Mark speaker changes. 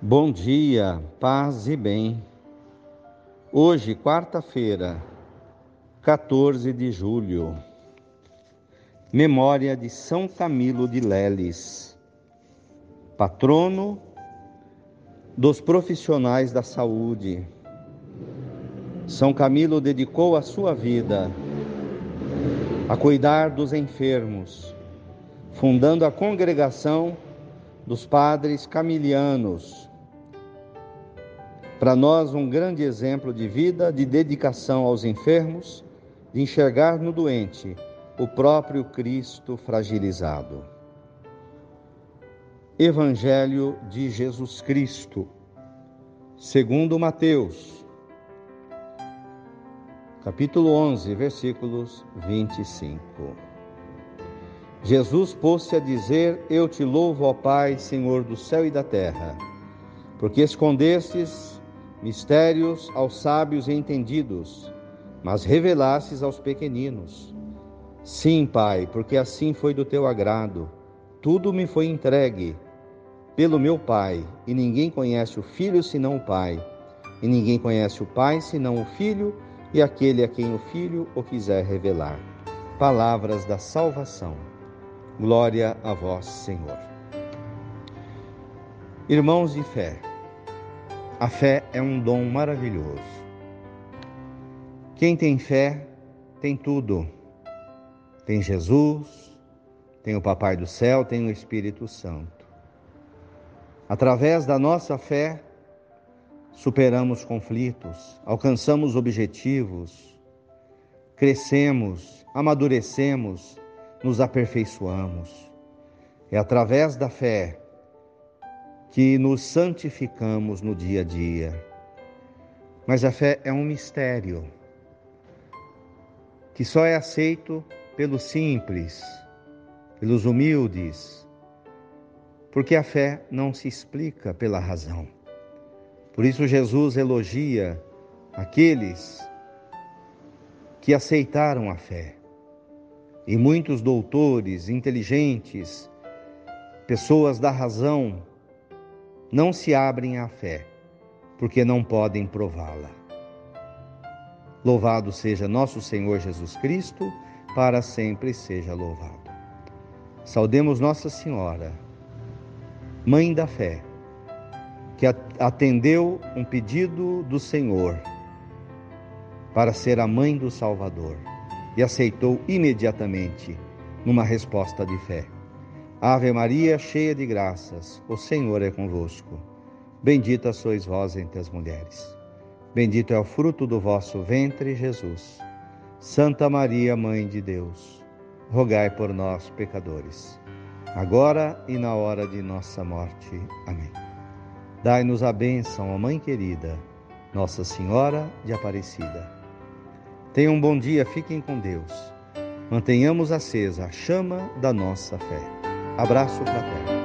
Speaker 1: Bom dia, paz e bem. Hoje, quarta-feira, 14 de julho, memória de São Camilo de Leles, patrono dos profissionais da saúde. São Camilo dedicou a sua vida a cuidar dos enfermos, fundando a congregação dos padres camilianos para nós, um grande exemplo de vida, de dedicação aos enfermos, de enxergar no doente o próprio Cristo fragilizado. Evangelho de Jesus Cristo, segundo Mateus, capítulo 11, versículos 25. Jesus pôs-se a dizer: Eu te louvo, ó Pai, Senhor do céu e da terra, porque escondestes mistérios aos sábios e entendidos, mas revelastes aos pequeninos. Sim, Pai, porque assim foi do teu agrado. Tudo me foi entregue pelo meu Pai, e ninguém conhece o Filho senão o Pai, e ninguém conhece o Pai senão o Filho e aquele a quem o Filho o quiser revelar. Palavras da salvação. Glória a vós, Senhor. Irmãos de fé, a fé é um dom maravilhoso. Quem tem fé tem tudo. Tem Jesus, tem o Papai do céu, tem o Espírito Santo. Através da nossa fé, superamos conflitos, alcançamos objetivos, crescemos, amadurecemos, nos aperfeiçoamos. É através da fé que nos santificamos no dia a dia. Mas a fé é um mistério que só é aceito pelos simples, pelos humildes, porque a fé não se explica pela razão. Por isso, Jesus elogia aqueles que aceitaram a fé. E muitos doutores, inteligentes, pessoas da razão, não se abrem à fé, porque não podem prová-la. Louvado seja nosso Senhor Jesus Cristo, para sempre seja louvado. Saudemos Nossa Senhora, Mãe da Fé, que atendeu um pedido do Senhor para ser a mãe do Salvador e aceitou imediatamente numa resposta de fé. Ave Maria, cheia de graças, o Senhor é convosco. Bendita sois vós entre as mulheres. Bendito é o fruto do vosso ventre, Jesus. Santa Maria, Mãe de Deus, rogai por nós, pecadores, agora e na hora de nossa morte. Amém. Dai-nos a bênção, ó Mãe querida, Nossa Senhora de Aparecida. Tenham um bom dia, fiquem com Deus. Mantenhamos acesa a chama da nossa fé. Abraço fraterno.